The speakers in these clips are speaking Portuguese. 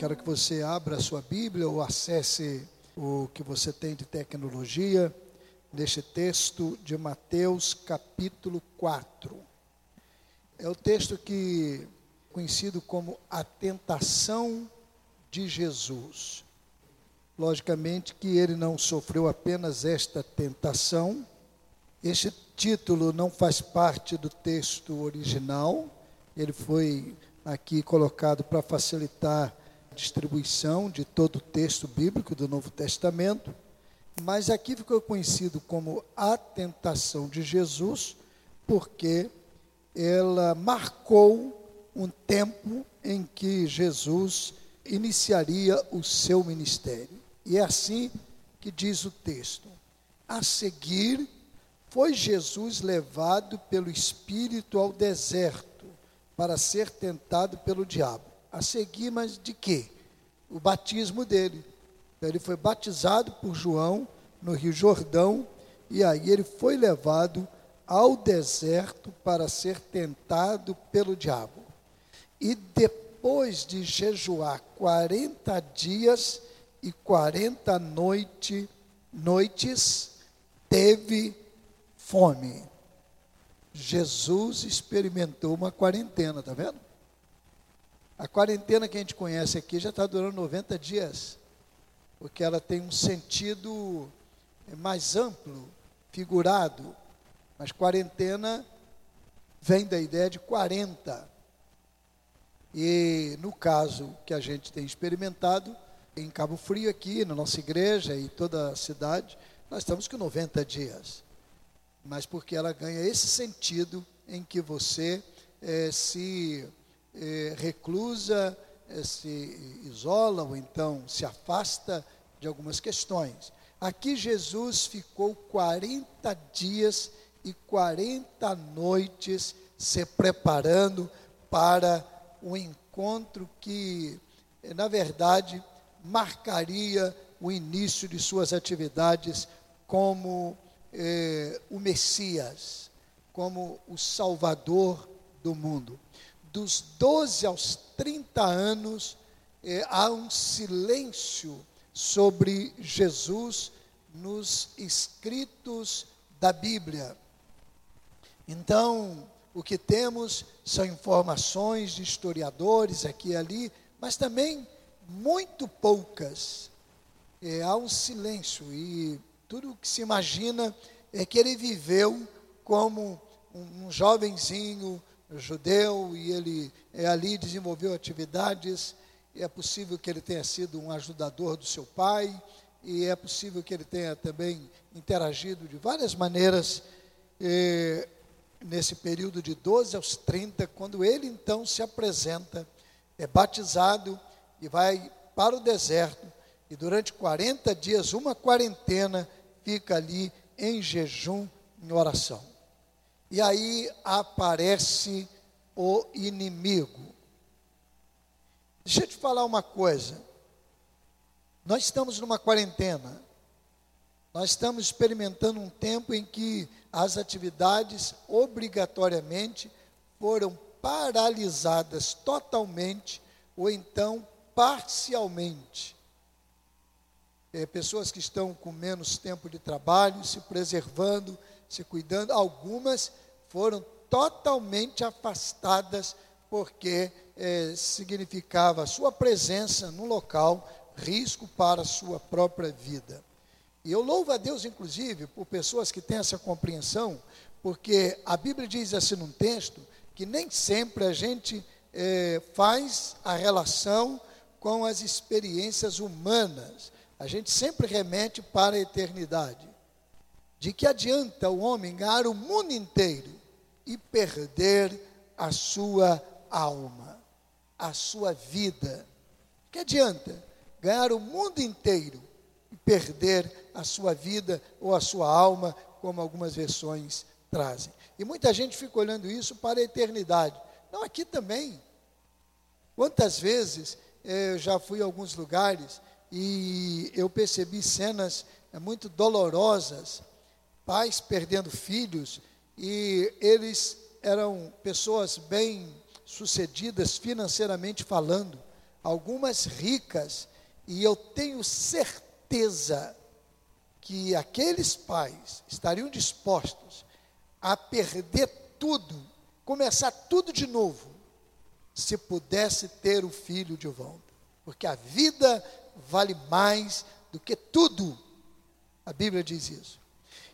quero que você abra a sua Bíblia ou acesse o que você tem de tecnologia neste texto de Mateus capítulo 4. É o texto que é conhecido como a tentação de Jesus. Logicamente que ele não sofreu apenas esta tentação. Este título não faz parte do texto original. Ele foi aqui colocado para facilitar distribuição de todo o texto bíblico do Novo Testamento, mas aqui ficou conhecido como a tentação de Jesus, porque ela marcou um tempo em que Jesus iniciaria o seu ministério. E é assim que diz o texto. A seguir, foi Jesus levado pelo Espírito ao deserto para ser tentado pelo diabo. A seguir, mas de quê? O batismo dele. Então, ele foi batizado por João no Rio Jordão e aí ele foi levado ao deserto para ser tentado pelo diabo. E depois de jejuar 40 dias e 40 noite, noites, teve fome. Jesus experimentou uma quarentena, tá vendo? A quarentena que a gente conhece aqui já está durando 90 dias, porque ela tem um sentido mais amplo, figurado, mas quarentena vem da ideia de 40. E no caso que a gente tem experimentado, em Cabo Frio aqui, na nossa igreja e toda a cidade, nós estamos com 90 dias mas porque ela ganha esse sentido em que você é, se é, reclusa, é, se isola ou então se afasta de algumas questões. Aqui Jesus ficou 40 dias e 40 noites se preparando para um encontro que, na verdade, marcaria o início de suas atividades como eh, o Messias, como o Salvador do mundo. Dos 12 aos 30 anos, eh, há um silêncio sobre Jesus nos escritos da Bíblia. Então, o que temos são informações de historiadores aqui e ali, mas também muito poucas. É, há um silêncio e tudo o que se imagina é que ele viveu como um, um jovenzinho judeu e ele é, ali desenvolveu atividades. é possível que ele tenha sido um ajudador do seu pai e é possível que ele tenha também interagido de várias maneiras nesse período de 12 aos 30, quando ele então se apresenta, é batizado e vai para o deserto e durante 40 dias, uma quarentena, fica ali em jejum, em oração. E aí aparece o inimigo. Deixa eu te falar uma coisa. Nós estamos numa quarentena. Nós estamos experimentando um tempo em que as atividades obrigatoriamente foram paralisadas totalmente ou então parcialmente é, pessoas que estão com menos tempo de trabalho, se preservando, se cuidando. Algumas foram totalmente afastadas porque é, significava a sua presença no local risco para a sua própria vida. E eu louvo a Deus, inclusive, por pessoas que têm essa compreensão, porque a Bíblia diz assim num texto que nem sempre a gente é, faz a relação com as experiências humanas a gente sempre remete para a eternidade. De que adianta o homem ganhar o mundo inteiro e perder a sua alma, a sua vida? Que adianta ganhar o mundo inteiro e perder a sua vida ou a sua alma, como algumas versões trazem? E muita gente fica olhando isso para a eternidade. Não, aqui também. Quantas vezes eh, eu já fui a alguns lugares e eu percebi cenas é, muito dolorosas, pais perdendo filhos, e eles eram pessoas bem sucedidas financeiramente falando, algumas ricas, e eu tenho certeza que aqueles pais estariam dispostos a perder tudo, começar tudo de novo, se pudesse ter o filho de volta. Porque a vida vale mais do que tudo. A Bíblia diz isso.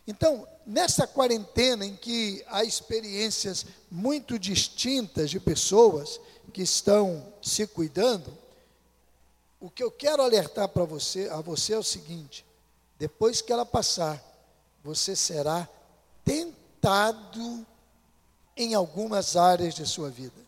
Então, nessa quarentena em que há experiências muito distintas de pessoas que estão se cuidando, o que eu quero alertar para você, a você é o seguinte: depois que ela passar, você será tentado em algumas áreas de sua vida.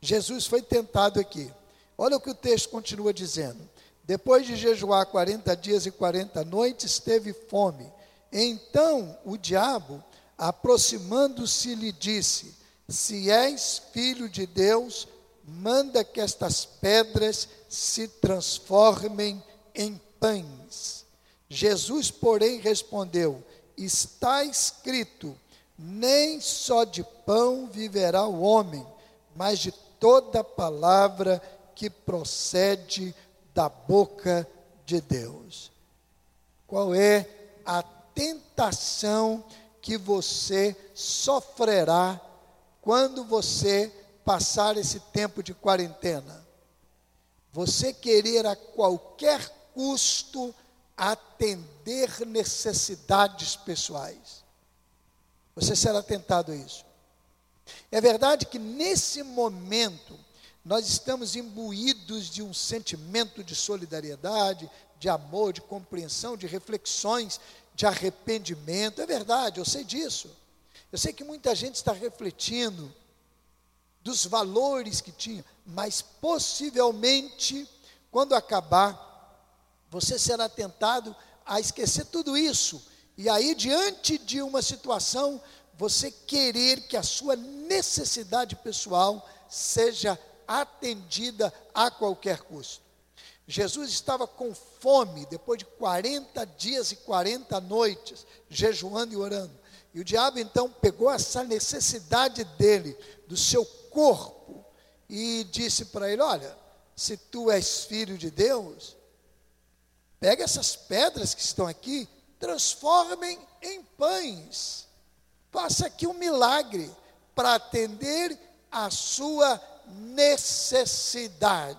Jesus foi tentado aqui. Olha o que o texto continua dizendo. Depois de jejuar 40 dias e 40 noites, teve fome. Então o diabo, aproximando-se, lhe disse: Se és filho de Deus, manda que estas pedras se transformem em pães. Jesus, porém, respondeu: Está escrito: Nem só de pão viverá o homem, mas de toda palavra que procede da boca de Deus. Qual é a tentação que você sofrerá quando você passar esse tempo de quarentena? Você querer a qualquer custo atender necessidades pessoais. Você será tentado a isso. É verdade que nesse momento nós estamos imbuídos de um sentimento de solidariedade, de amor, de compreensão, de reflexões, de arrependimento. É verdade, eu sei disso. Eu sei que muita gente está refletindo dos valores que tinha, mas possivelmente, quando acabar, você será tentado a esquecer tudo isso. E aí, diante de uma situação, você querer que a sua necessidade pessoal seja atendida a qualquer custo. Jesus estava com fome depois de 40 dias e 40 noites, jejuando e orando. E o diabo então pegou essa necessidade dele, do seu corpo, e disse para ele: Olha, se tu és filho de Deus, pega essas pedras que estão aqui, transformem em pães. Faça aqui um milagre para atender a sua necessidade.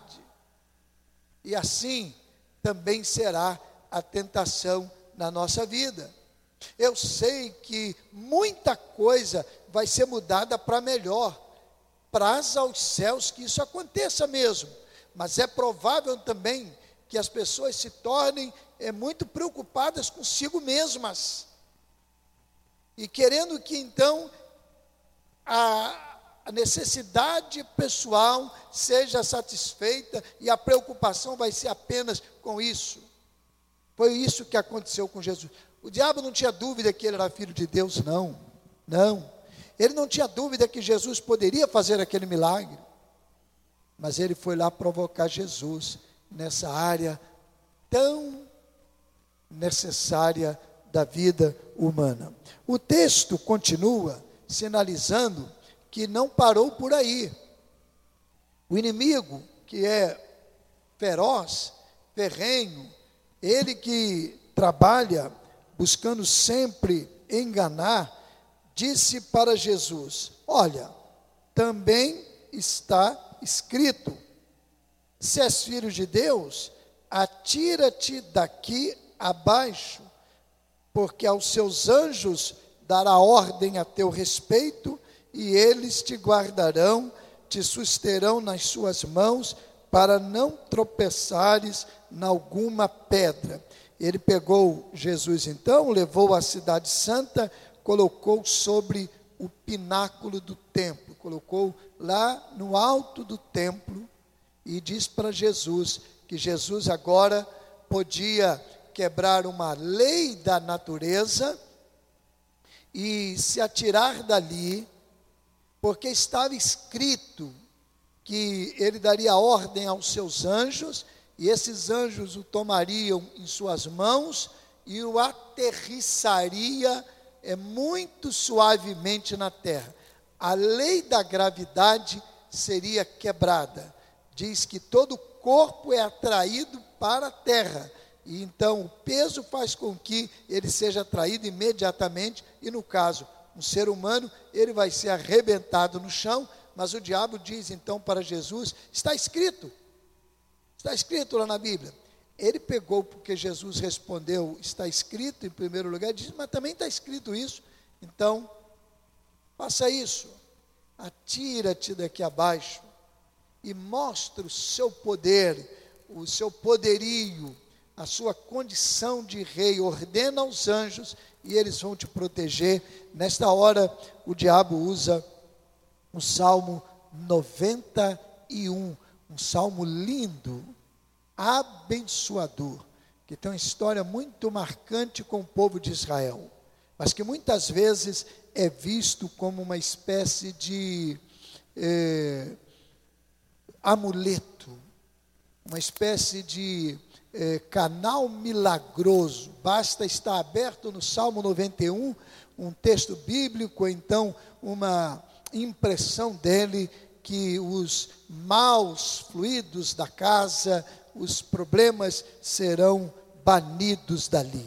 E assim também será a tentação na nossa vida. Eu sei que muita coisa vai ser mudada para melhor. Praza aos céus que isso aconteça mesmo. Mas é provável também que as pessoas se tornem é, muito preocupadas consigo mesmas. E querendo que então a, a necessidade pessoal seja satisfeita e a preocupação vai ser apenas com isso. Foi isso que aconteceu com Jesus. O diabo não tinha dúvida que ele era filho de Deus, não. Não. Ele não tinha dúvida que Jesus poderia fazer aquele milagre. Mas ele foi lá provocar Jesus nessa área tão necessária da vida humana. O texto continua sinalizando que não parou por aí. O inimigo, que é feroz, ferrenho, ele que trabalha buscando sempre enganar, disse para Jesus: Olha, também está escrito: se és filho de Deus, atira-te daqui abaixo, porque aos seus anjos dará ordem a teu respeito e eles te guardarão, te susterão nas suas mãos, para não tropeçares em alguma pedra. Ele pegou Jesus então, levou à cidade santa, colocou sobre o pináculo do templo, colocou lá no alto do templo e diz para Jesus que Jesus agora podia quebrar uma lei da natureza e se atirar dali porque estava escrito que ele daria ordem aos seus anjos, e esses anjos o tomariam em suas mãos e o aterrissaria é, muito suavemente na terra. A lei da gravidade seria quebrada. diz que todo corpo é atraído para a terra. E então o peso faz com que ele seja atraído imediatamente, e no caso, um ser humano, ele vai ser arrebentado no chão, mas o diabo diz então para Jesus: está escrito, está escrito lá na Bíblia. Ele pegou porque Jesus respondeu, está escrito em primeiro lugar, diz, mas também está escrito isso, então faça isso, atira-te daqui abaixo e mostra o seu poder, o seu poderio, a sua condição de rei, ordena aos anjos e eles vão te proteger. Nesta hora, o diabo usa o Salmo 91, um salmo lindo, abençoador, que tem uma história muito marcante com o povo de Israel, mas que muitas vezes é visto como uma espécie de é, amuleto, uma espécie de é, canal milagroso. Basta estar aberto no Salmo 91, um texto bíblico, então uma impressão dele que os maus fluidos da casa, os problemas serão banidos dali.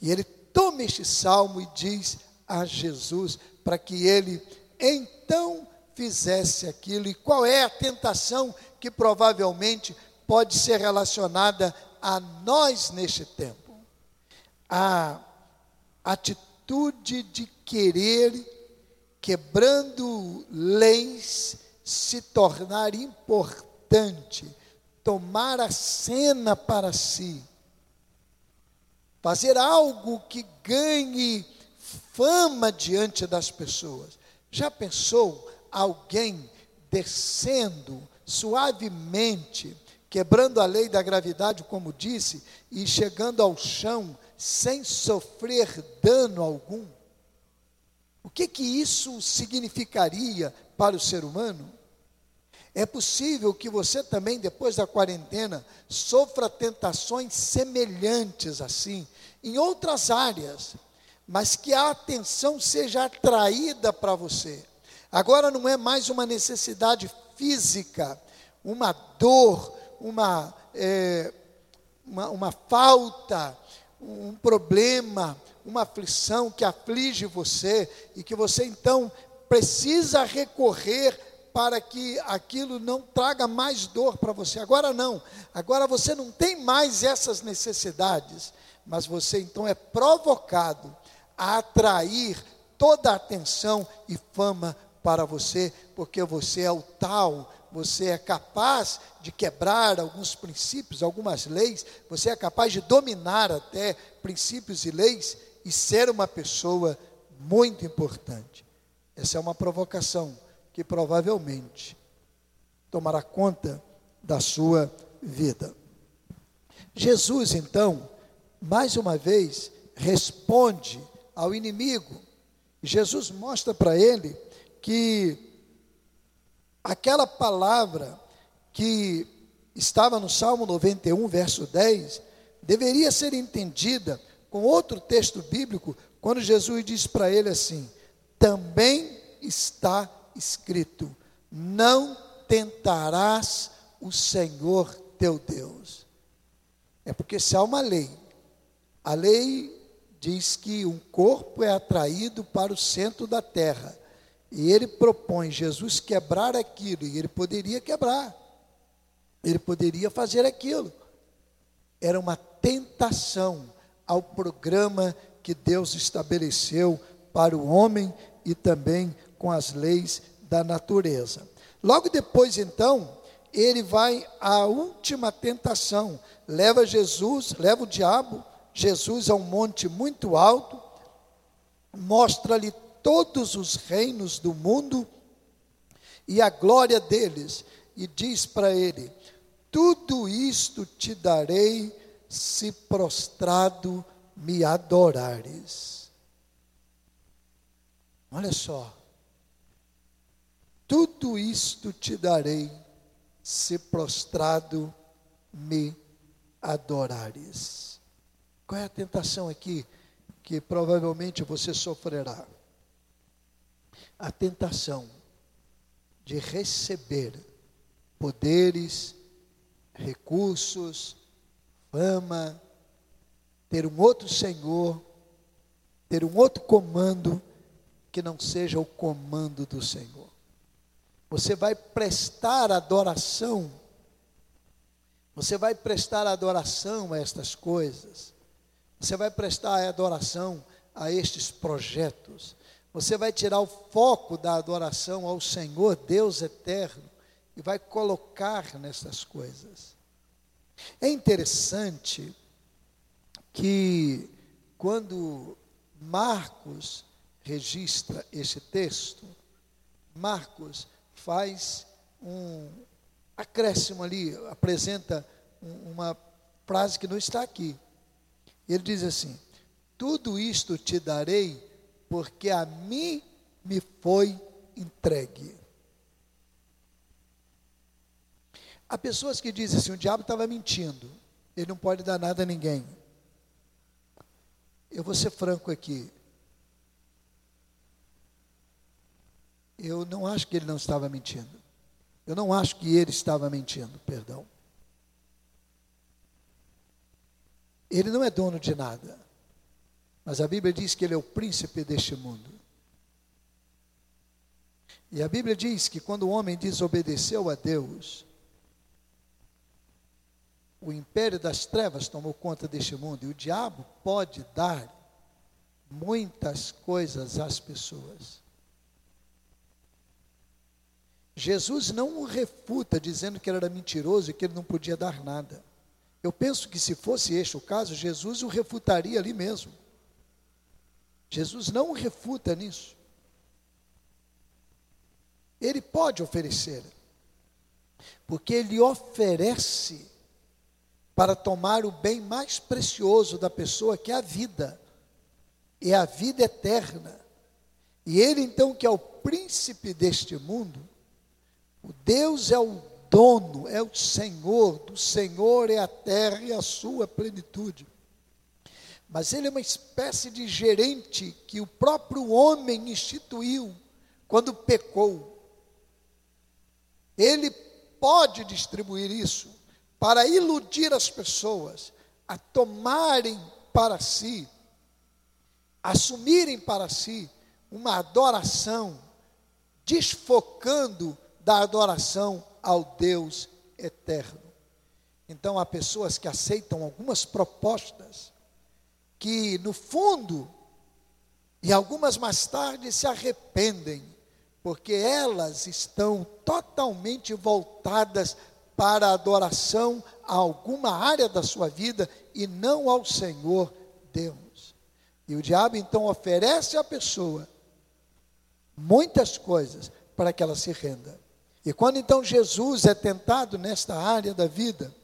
E ele toma este salmo e diz a Jesus para que ele então fizesse aquilo. E qual é a tentação que provavelmente pode ser relacionada a nós neste tempo. A atitude de querer, quebrando leis, se tornar importante, tomar a cena para si, fazer algo que ganhe fama diante das pessoas. Já pensou alguém descendo suavemente quebrando a lei da gravidade, como disse, e chegando ao chão sem sofrer dano algum? O que que isso significaria para o ser humano? É possível que você também, depois da quarentena, sofra tentações semelhantes assim, em outras áreas, mas que a atenção seja atraída para você. Agora não é mais uma necessidade física, uma dor, uma, é, uma, uma falta, um problema, uma aflição que aflige você e que você então precisa recorrer para que aquilo não traga mais dor para você. Agora não, agora você não tem mais essas necessidades, mas você então é provocado a atrair toda a atenção e fama para você, porque você é o tal você é capaz de quebrar alguns princípios, algumas leis, você é capaz de dominar até princípios e leis e ser uma pessoa muito importante. Essa é uma provocação que provavelmente tomará conta da sua vida. Jesus, então, mais uma vez, responde ao inimigo. Jesus mostra para ele que aquela palavra que estava no Salmo 91, verso 10, deveria ser entendida com outro texto bíblico, quando Jesus diz para ele assim: também está escrito: não tentarás o Senhor teu Deus. É porque se há uma lei, a lei diz que um corpo é atraído para o centro da terra. E ele propõe Jesus quebrar aquilo, e ele poderia quebrar, ele poderia fazer aquilo. Era uma tentação ao programa que Deus estabeleceu para o homem e também com as leis da natureza. Logo depois, então, ele vai à última tentação, leva Jesus, leva o diabo, Jesus a um monte muito alto, mostra-lhe todos os reinos do mundo e a glória deles, e diz para ele: Tudo isto te darei se prostrado me adorares. Olha só. Tudo isto te darei se prostrado me adorares. Qual é a tentação aqui que provavelmente você sofrerá? A tentação de receber poderes, recursos, fama, ter um outro Senhor, ter um outro comando que não seja o comando do Senhor. Você vai prestar adoração, você vai prestar adoração a estas coisas, você vai prestar adoração a estes projetos, você vai tirar o foco da adoração ao Senhor, Deus eterno, e vai colocar nessas coisas. É interessante que quando Marcos registra esse texto, Marcos faz um acréscimo ali, apresenta uma frase que não está aqui. Ele diz assim: Tudo isto te darei, porque a mim me foi entregue. Há pessoas que dizem assim: o diabo estava mentindo, ele não pode dar nada a ninguém. Eu vou ser franco aqui. Eu não acho que ele não estava mentindo. Eu não acho que ele estava mentindo, perdão. Ele não é dono de nada. Mas a Bíblia diz que ele é o príncipe deste mundo. E a Bíblia diz que quando o homem desobedeceu a Deus, o império das trevas tomou conta deste mundo e o diabo pode dar muitas coisas às pessoas. Jesus não o refuta dizendo que ele era mentiroso e que ele não podia dar nada. Eu penso que se fosse este o caso, Jesus o refutaria ali mesmo. Jesus não refuta nisso. Ele pode oferecer, porque ele oferece para tomar o bem mais precioso da pessoa, que é a vida, é a vida eterna. E ele, então, que é o príncipe deste mundo, o Deus é o dono, é o Senhor, do Senhor é a terra e a sua plenitude. Mas ele é uma espécie de gerente que o próprio homem instituiu quando pecou. Ele pode distribuir isso para iludir as pessoas a tomarem para si, assumirem para si uma adoração, desfocando da adoração ao Deus eterno. Então há pessoas que aceitam algumas propostas que, no fundo, e algumas mais tarde se arrependem, porque elas estão totalmente voltadas para a adoração a alguma área da sua vida e não ao Senhor Deus. E o diabo então oferece à pessoa muitas coisas para que ela se renda. E quando então Jesus é tentado nesta área da vida,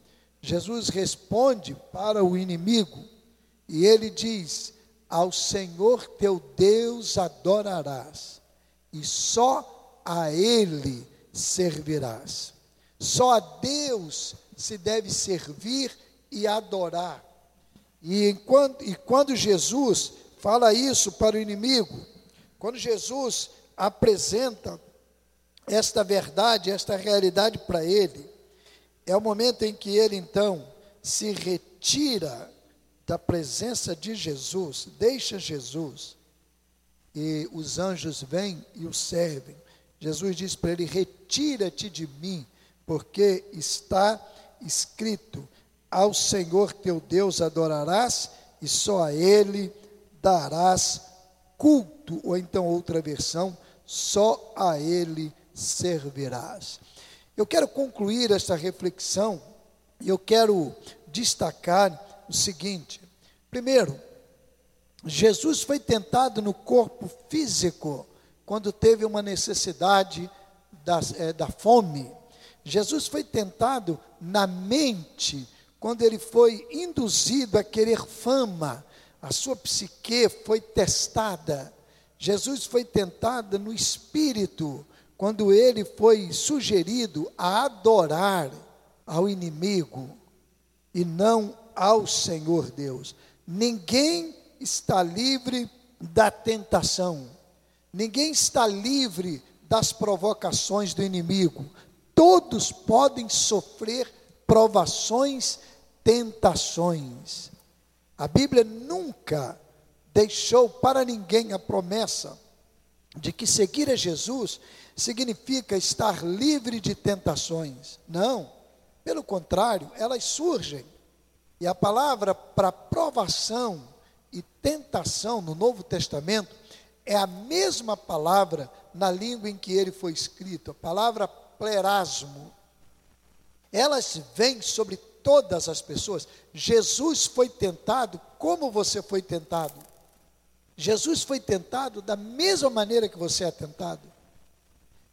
Jesus responde para o inimigo e ele diz: Ao Senhor teu Deus adorarás, e só a Ele servirás. Só a Deus se deve servir e adorar. E, enquanto, e quando Jesus fala isso para o inimigo, quando Jesus apresenta esta verdade, esta realidade para ele, é o momento em que ele então se retira da presença de Jesus, deixa Jesus, e os anjos vêm e o servem. Jesus diz para ele: Retira-te de mim, porque está escrito: Ao Senhor teu Deus adorarás e só a Ele darás culto. Ou então, outra versão, só a Ele servirás. Eu quero concluir esta reflexão e eu quero destacar o seguinte: primeiro, Jesus foi tentado no corpo físico quando teve uma necessidade da, é, da fome. Jesus foi tentado na mente, quando ele foi induzido a querer fama, a sua psique foi testada. Jesus foi tentado no espírito, quando ele foi sugerido a adorar ao inimigo e não ao Senhor Deus. Ninguém está livre da tentação, ninguém está livre das provocações do inimigo todos podem sofrer provações, tentações. A Bíblia nunca deixou para ninguém a promessa de que seguir a Jesus significa estar livre de tentações. Não, pelo contrário, elas surgem. E a palavra para provação e tentação no Novo Testamento é a mesma palavra na língua em que ele foi escrito, a palavra plerasmo. Elas vêm sobre todas as pessoas. Jesus foi tentado como você foi tentado. Jesus foi tentado da mesma maneira que você é tentado.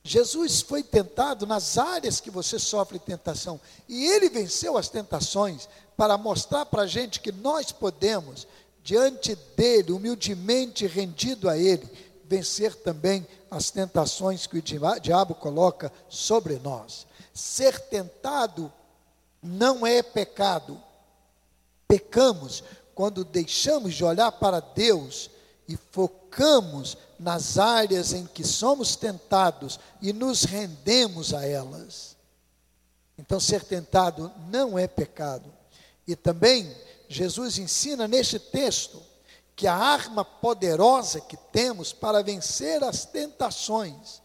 Jesus foi tentado nas áreas que você sofre tentação. E ele venceu as tentações para mostrar para a gente que nós podemos, diante dele, humildemente rendido a ele, vencer também as tentações que o diabo coloca sobre nós. Ser tentado não é pecado. Pecamos quando deixamos de olhar para Deus e focamos nas áreas em que somos tentados e nos rendemos a elas. Então, ser tentado não é pecado. E também, Jesus ensina neste texto que a arma poderosa que temos para vencer as tentações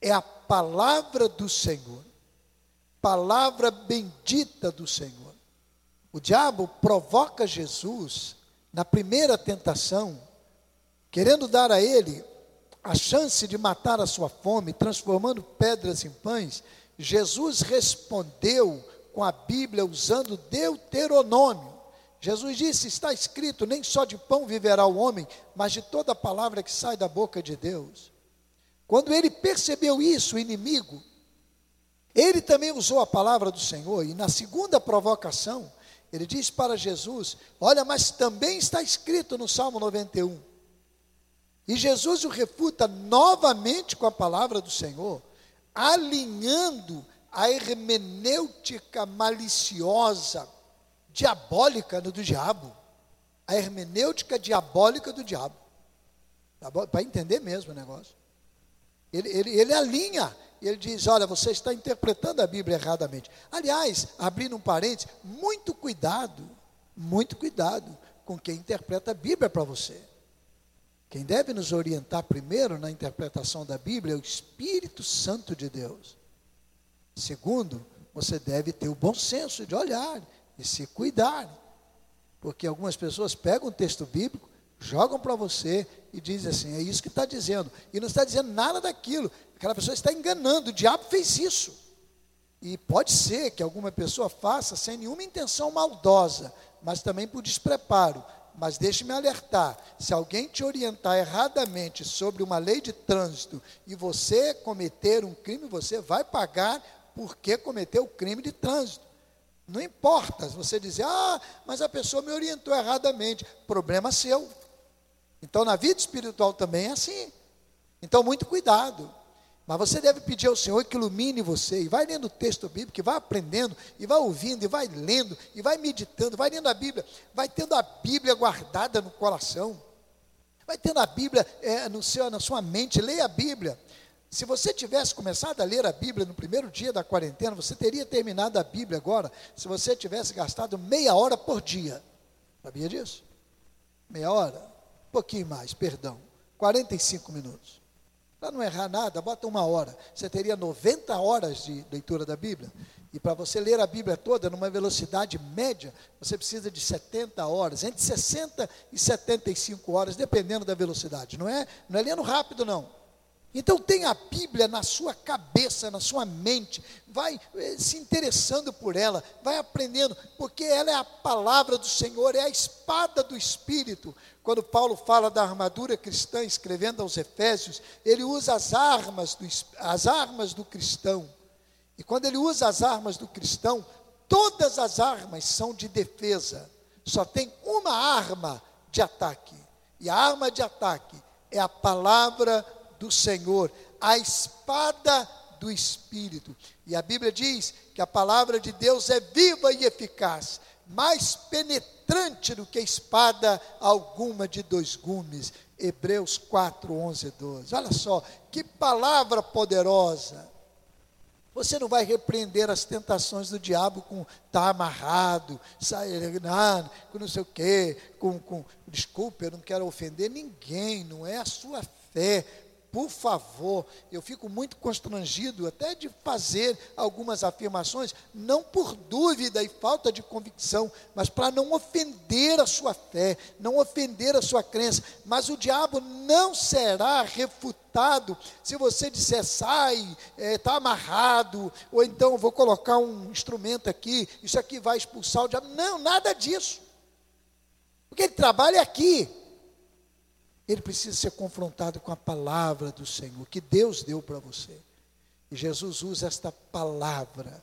é a palavra do Senhor, palavra bendita do Senhor. O diabo provoca Jesus na primeira tentação querendo dar a ele a chance de matar a sua fome, transformando pedras em pães, Jesus respondeu com a Bíblia usando Deuteronômio. Jesus disse: Está escrito, nem só de pão viverá o homem, mas de toda palavra que sai da boca de Deus. Quando ele percebeu isso, o inimigo, ele também usou a palavra do Senhor, e na segunda provocação, ele disse para Jesus: Olha, mas também está escrito no Salmo 91 e Jesus o refuta novamente com a palavra do Senhor, alinhando a hermenêutica maliciosa, diabólica do diabo. A hermenêutica diabólica do diabo. Tá Para entender mesmo o negócio. Ele, ele, ele alinha, ele diz: Olha, você está interpretando a Bíblia erradamente. Aliás, abrindo um parênteses, muito cuidado, muito cuidado com quem interpreta a Bíblia para você. Quem deve nos orientar primeiro na interpretação da Bíblia é o Espírito Santo de Deus. Segundo, você deve ter o bom senso de olhar e se cuidar. Porque algumas pessoas pegam o texto bíblico, jogam para você e dizem assim: é isso que está dizendo. E não está dizendo nada daquilo. Aquela pessoa está enganando. O diabo fez isso. E pode ser que alguma pessoa faça sem nenhuma intenção maldosa, mas também por despreparo. Mas deixe-me alertar: se alguém te orientar erradamente sobre uma lei de trânsito e você cometer um crime, você vai pagar porque cometeu o crime de trânsito. Não importa se você dizer, ah, mas a pessoa me orientou erradamente. Problema seu. Então, na vida espiritual também é assim. Então, muito cuidado. Mas você deve pedir ao Senhor que ilumine você, e vai lendo o texto bíblico, e vai aprendendo, e vai ouvindo, e vai lendo, e vai meditando, vai lendo a Bíblia, vai tendo a Bíblia guardada no coração, vai tendo a Bíblia é, no seu, na sua mente, leia a Bíblia. Se você tivesse começado a ler a Bíblia no primeiro dia da quarentena, você teria terminado a Bíblia agora, se você tivesse gastado meia hora por dia. Sabia disso? Meia hora? Um pouquinho mais, perdão. 45 minutos. Para não errar nada, bota uma hora. Você teria 90 horas de leitura da Bíblia. E para você ler a Bíblia toda numa velocidade média, você precisa de 70 horas, entre 60 e 75 horas, dependendo da velocidade. Não é, não é lendo rápido, não. Então tenha a Bíblia na sua cabeça, na sua mente, vai eh, se interessando por ela, vai aprendendo, porque ela é a palavra do Senhor, é a espada do Espírito. Quando Paulo fala da armadura cristã, escrevendo aos Efésios, ele usa as armas do, as armas do cristão. E quando ele usa as armas do cristão, todas as armas são de defesa. Só tem uma arma de ataque. E a arma de ataque é a palavra do Senhor, a espada do Espírito. E a Bíblia diz que a palavra de Deus é viva e eficaz, mais penetrante do que espada alguma de dois gumes. Hebreus 4, 11, 12. Olha só, que palavra poderosa. Você não vai repreender as tentações do diabo com tá amarrado, sair, não, com não sei o quê, com, com. Desculpe, eu não quero ofender ninguém, não é a sua fé por favor, eu fico muito constrangido até de fazer algumas afirmações, não por dúvida e falta de convicção, mas para não ofender a sua fé, não ofender a sua crença. Mas o diabo não será refutado se você disser sai, está é, tá amarrado, ou então vou colocar um instrumento aqui, isso aqui vai expulsar o diabo. Não, nada disso. Porque ele trabalha aqui ele precisa ser confrontado com a palavra do Senhor, que Deus deu para você. E Jesus usa esta palavra.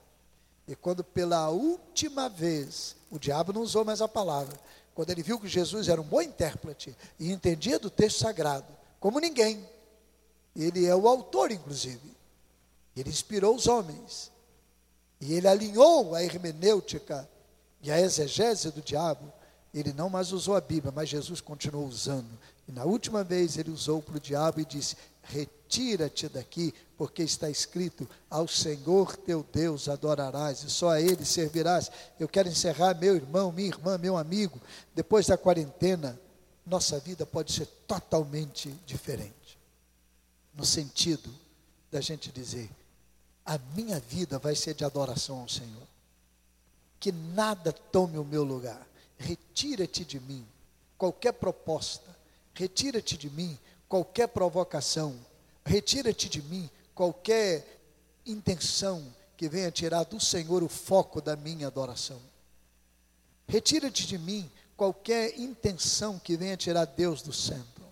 E quando pela última vez, o diabo não usou mais a palavra, quando ele viu que Jesus era um bom intérprete e entendia do texto sagrado, como ninguém, ele é o autor, inclusive, ele inspirou os homens, e ele alinhou a hermenêutica e a exegese do diabo, ele não mais usou a Bíblia, mas Jesus continuou usando. E na última vez ele usou para o diabo e disse: Retira-te daqui, porque está escrito: Ao Senhor teu Deus adorarás e só a Ele servirás. Eu quero encerrar, meu irmão, minha irmã, meu amigo. Depois da quarentena, nossa vida pode ser totalmente diferente. No sentido da gente dizer: A minha vida vai ser de adoração ao Senhor. Que nada tome o meu lugar. Retira-te de mim qualquer proposta. Retira-te de mim qualquer provocação, retira-te de mim qualquer intenção que venha tirar do Senhor o foco da minha adoração. Retira-te de mim qualquer intenção que venha tirar Deus do centro,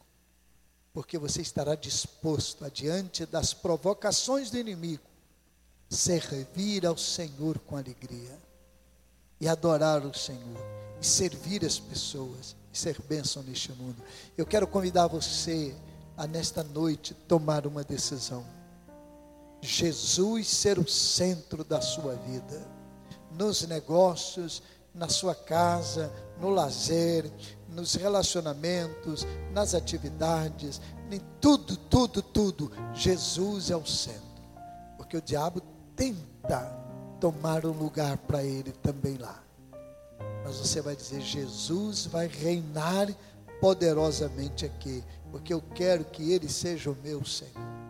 porque você estará disposto, adiante das provocações do inimigo, servir ao Senhor com alegria e adorar o Senhor e servir as pessoas ser bênção neste mundo. Eu quero convidar você a nesta noite tomar uma decisão. Jesus ser o centro da sua vida, nos negócios, na sua casa, no lazer, nos relacionamentos, nas atividades, em tudo, tudo, tudo. Jesus é o centro, porque o diabo tenta tomar um lugar para ele também lá. Mas você vai dizer: Jesus vai reinar poderosamente aqui, porque eu quero que Ele seja o meu Senhor.